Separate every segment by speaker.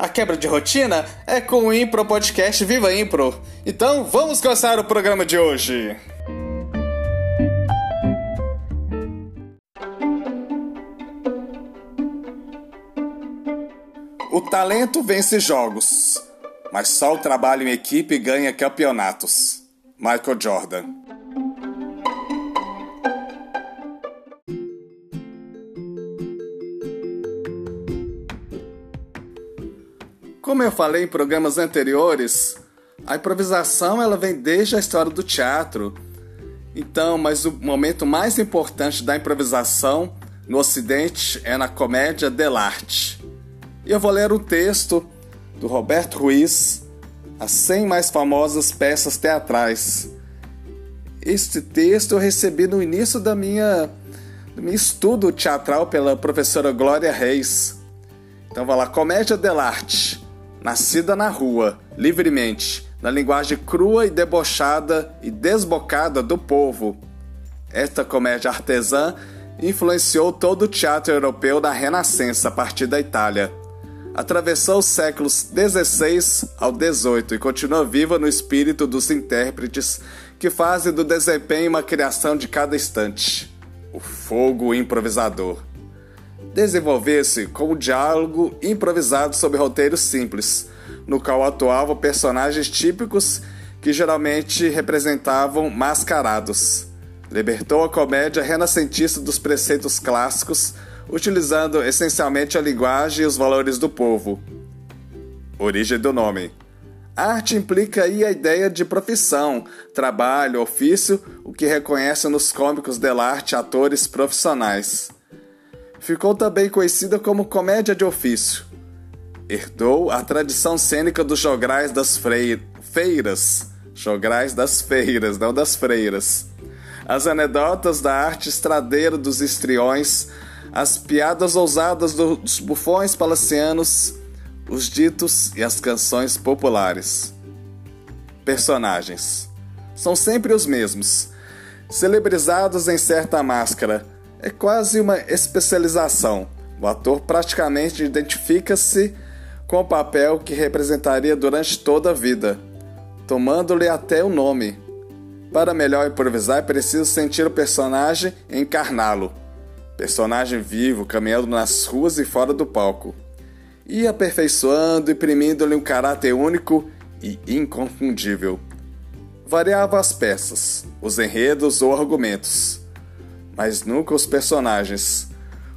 Speaker 1: A quebra de rotina é com o Impro Podcast Viva Impro. Então vamos começar o programa de hoje. O talento vence jogos, mas só o trabalho em equipe ganha campeonatos. Michael Jordan. Como eu falei em programas anteriores, a improvisação ela vem desde a história do teatro. Então, mas o momento mais importante da improvisação no Ocidente é na comédia dell'arte. E eu vou ler um texto do Roberto Ruiz, As 100 mais famosas peças teatrais. Este texto eu recebi no início da minha do meu estudo teatral pela professora Glória Reis. Então vai lá, Comédia dell'arte nascida na rua, livremente, na linguagem crua e debochada e desbocada do povo. Esta comédia artesã influenciou todo o teatro europeu da Renascença a partir da Itália. Atravessou os séculos XVI ao XVIII e continua viva no espírito dos intérpretes que fazem do desempenho uma criação de cada instante. O fogo improvisador desenvolver-se como diálogo improvisado sobre roteiros simples, no qual atuavam personagens típicos que geralmente representavam mascarados. Libertou a comédia renascentista dos preceitos clássicos, utilizando essencialmente a linguagem e os valores do povo. Origem do nome. Arte implica aí a ideia de profissão, trabalho, ofício, o que reconhece nos cômicos dell'arte atores profissionais ficou também conhecida como comédia de ofício. Herdou a tradição cênica dos jograis das feiras, jograis das feiras, não das freiras. As anedotas da arte estradeira dos estriões, as piadas ousadas dos bufões palacianos, os ditos e as canções populares. Personagens são sempre os mesmos, celebrizados em certa máscara, é quase uma especialização. O ator praticamente identifica-se com o papel que representaria durante toda a vida, tomando-lhe até o nome. Para melhor improvisar, é preciso sentir o personagem e encarná-lo. Personagem vivo, caminhando nas ruas e fora do palco. E aperfeiçoando, imprimindo-lhe um caráter único e inconfundível. Variava as peças, os enredos ou argumentos mas nunca os personagens,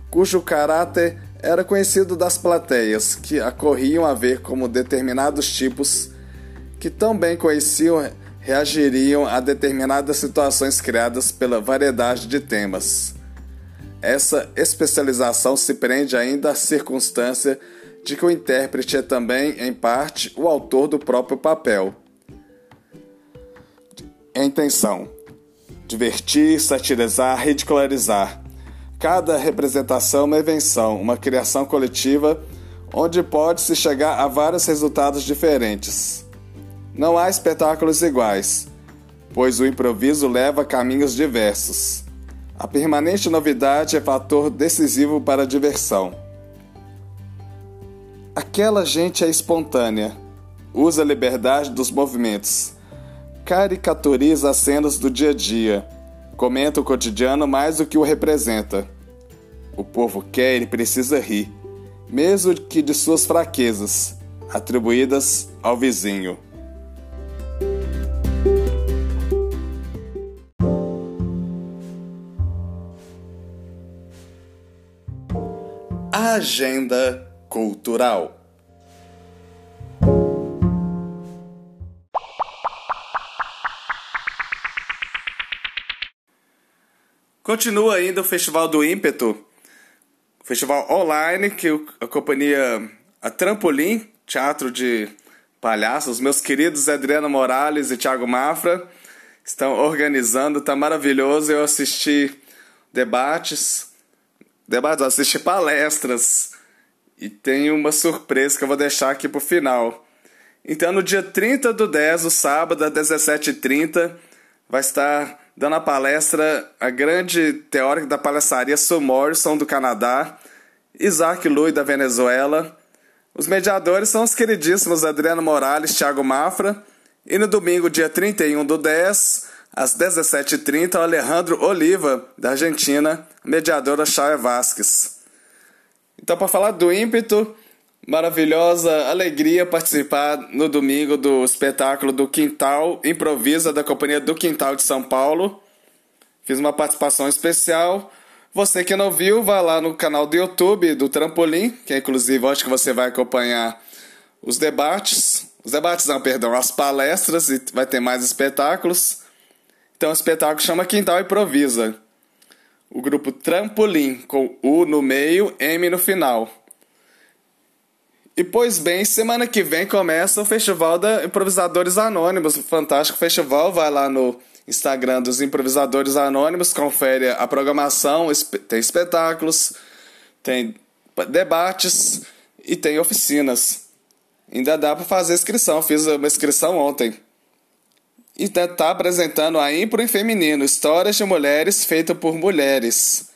Speaker 1: cujo caráter era conhecido das plateias que acorriam a ver como determinados tipos que tão bem conheciam reagiriam a determinadas situações criadas pela variedade de temas. Essa especialização se prende ainda à circunstância de que o intérprete é também, em parte, o autor do próprio papel. Intenção divertir, satirizar, ridicularizar. Cada representação é uma invenção, uma criação coletiva onde pode-se chegar a vários resultados diferentes. Não há espetáculos iguais, pois o improviso leva caminhos diversos. A permanente novidade é fator decisivo para a diversão. Aquela gente é espontânea, usa a liberdade dos movimentos caricaturiza as cenas do dia a dia, comenta o cotidiano mais do que o representa. O povo quer e precisa rir, mesmo que de suas fraquezas, atribuídas ao vizinho. Agenda Cultural Continua ainda o Festival do Ímpeto, festival online que a companhia a Trampolim, teatro de palhaços, meus queridos Adriana Morales e Thiago Mafra estão organizando, tá maravilhoso. Eu assisti debates, debates, assisti palestras e tem uma surpresa que eu vou deixar aqui pro final. Então, no dia 30 do 10, o sábado, às 17h30, vai estar dando a palestra a grande teórica da palestraria Sue Morrison, do Canadá, Isaac Lui, da Venezuela. Os mediadores são os queridíssimos Adriano Morales, Thiago Mafra. E no domingo, dia 31 do 10, às 17h30, o Alejandro Oliva, da Argentina, mediadora Chaya Vasques. Então, para falar do ímpeto, maravilhosa alegria participar no domingo do espetáculo do Quintal Improvisa da Companhia do Quintal de São Paulo. Fiz uma participação especial. Você que não viu, vá lá no canal do YouTube do Trampolim, que inclusive acho que você vai acompanhar os debates. Os debates não, perdão, as palestras e vai ter mais espetáculos. Então o espetáculo chama Quintal Improvisa. O grupo Trampolim, com U no meio, M no final. E pois bem, semana que vem começa o Festival da Improvisadores Anônimos, o fantástico festival. Vai lá no Instagram dos Improvisadores Anônimos, confere a programação, tem espetáculos, tem debates e tem oficinas. Ainda dá para fazer inscrição, fiz uma inscrição ontem. E está tá apresentando a Impro em Feminino, Histórias de Mulheres feita por mulheres.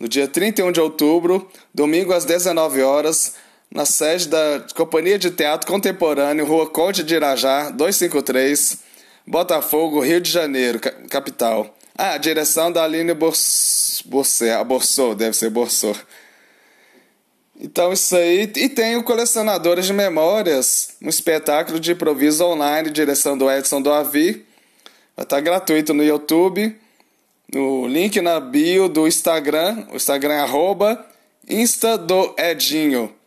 Speaker 1: No dia 31 de outubro, domingo às 19 horas, na sede da Companhia de Teatro Contemporâneo, Rua Conde de Irajá, 253, Botafogo, Rio de Janeiro, capital. Ah, direção da Aline Borsor, Borsor, deve ser Borsor. Então isso aí. E tem o Colecionadores de Memórias, um espetáculo de improviso online, direção do Edson do Avi. Vai estar gratuito no YouTube. No link na bio do Instagram, o Instagram é arroba Insta do Edinho.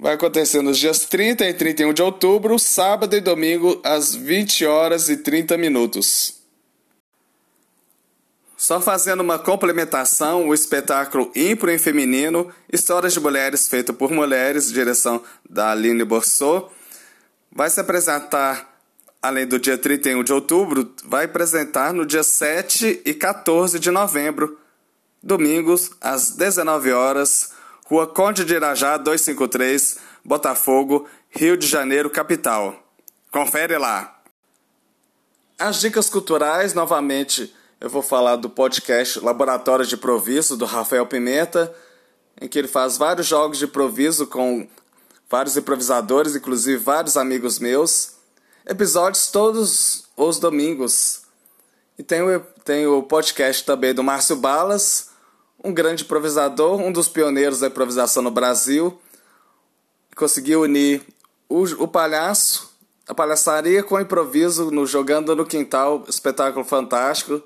Speaker 1: Vai acontecer nos dias 30 e 31 de outubro, sábado e domingo, às 20 horas e 30 minutos. Só fazendo uma complementação, o espetáculo Impro em Feminino, Histórias de Mulheres feito por mulheres, direção da Aline Borsot, vai se apresentar, além do dia 31 de outubro, vai apresentar no dia 7 e 14 de novembro, domingos, às 19 horas, Rua Conde de Irajá, 253, Botafogo, Rio de Janeiro, capital. Confere lá. As dicas culturais, novamente, eu vou falar do podcast Laboratório de Improviso, do Rafael Pimenta, em que ele faz vários jogos de improviso com vários improvisadores, inclusive vários amigos meus. Episódios todos os domingos. E tem o, tem o podcast também do Márcio Balas, um grande improvisador, um dos pioneiros da improvisação no Brasil, conseguiu unir o, o palhaço, a palhaçaria com o improviso no Jogando no Quintal, espetáculo fantástico.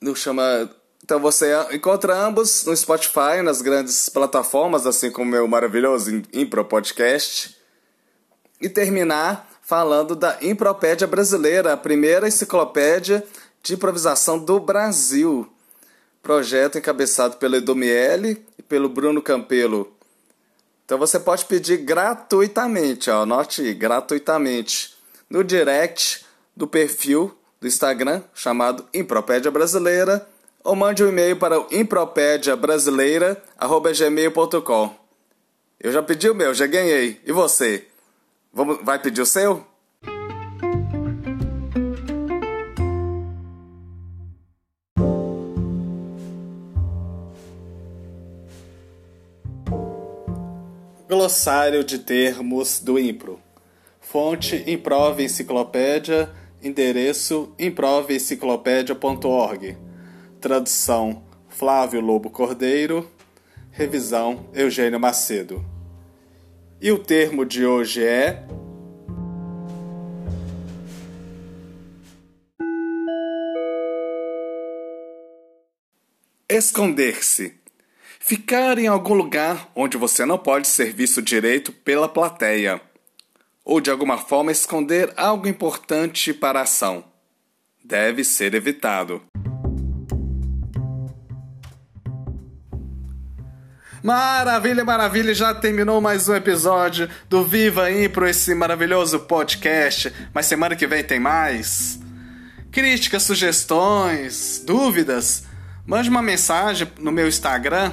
Speaker 1: No chama então você encontra ambos no Spotify, nas grandes plataformas, assim como o meu maravilhoso Impro Podcast. E terminar falando da Impropédia Brasileira, a primeira enciclopédia de improvisação do Brasil projeto encabeçado pelo Edomiele e pelo Bruno Campelo. Então você pode pedir gratuitamente, ó, anote gratuitamente, no direct do perfil do Instagram chamado Impropédia Brasileira ou mande um e-mail para o impropediabrasileira.gmail.com Eu já pedi o meu, já ganhei. E você? Vamos, vai pedir o seu? Glossário de termos do Impro. Fonte Improve Enciclopédia. Endereço improveenciclopédia.org. Tradução Flávio Lobo Cordeiro. Revisão Eugênio Macedo. E o termo de hoje é esconder-se. Ficar em algum lugar onde você não pode ser visto direito pela plateia. Ou de alguma forma esconder algo importante para a ação. Deve ser evitado. Maravilha, maravilha, já terminou mais um episódio do Viva Impro, esse maravilhoso podcast. Mas semana que vem tem mais. Críticas, sugestões, dúvidas? Mande uma mensagem no meu Instagram,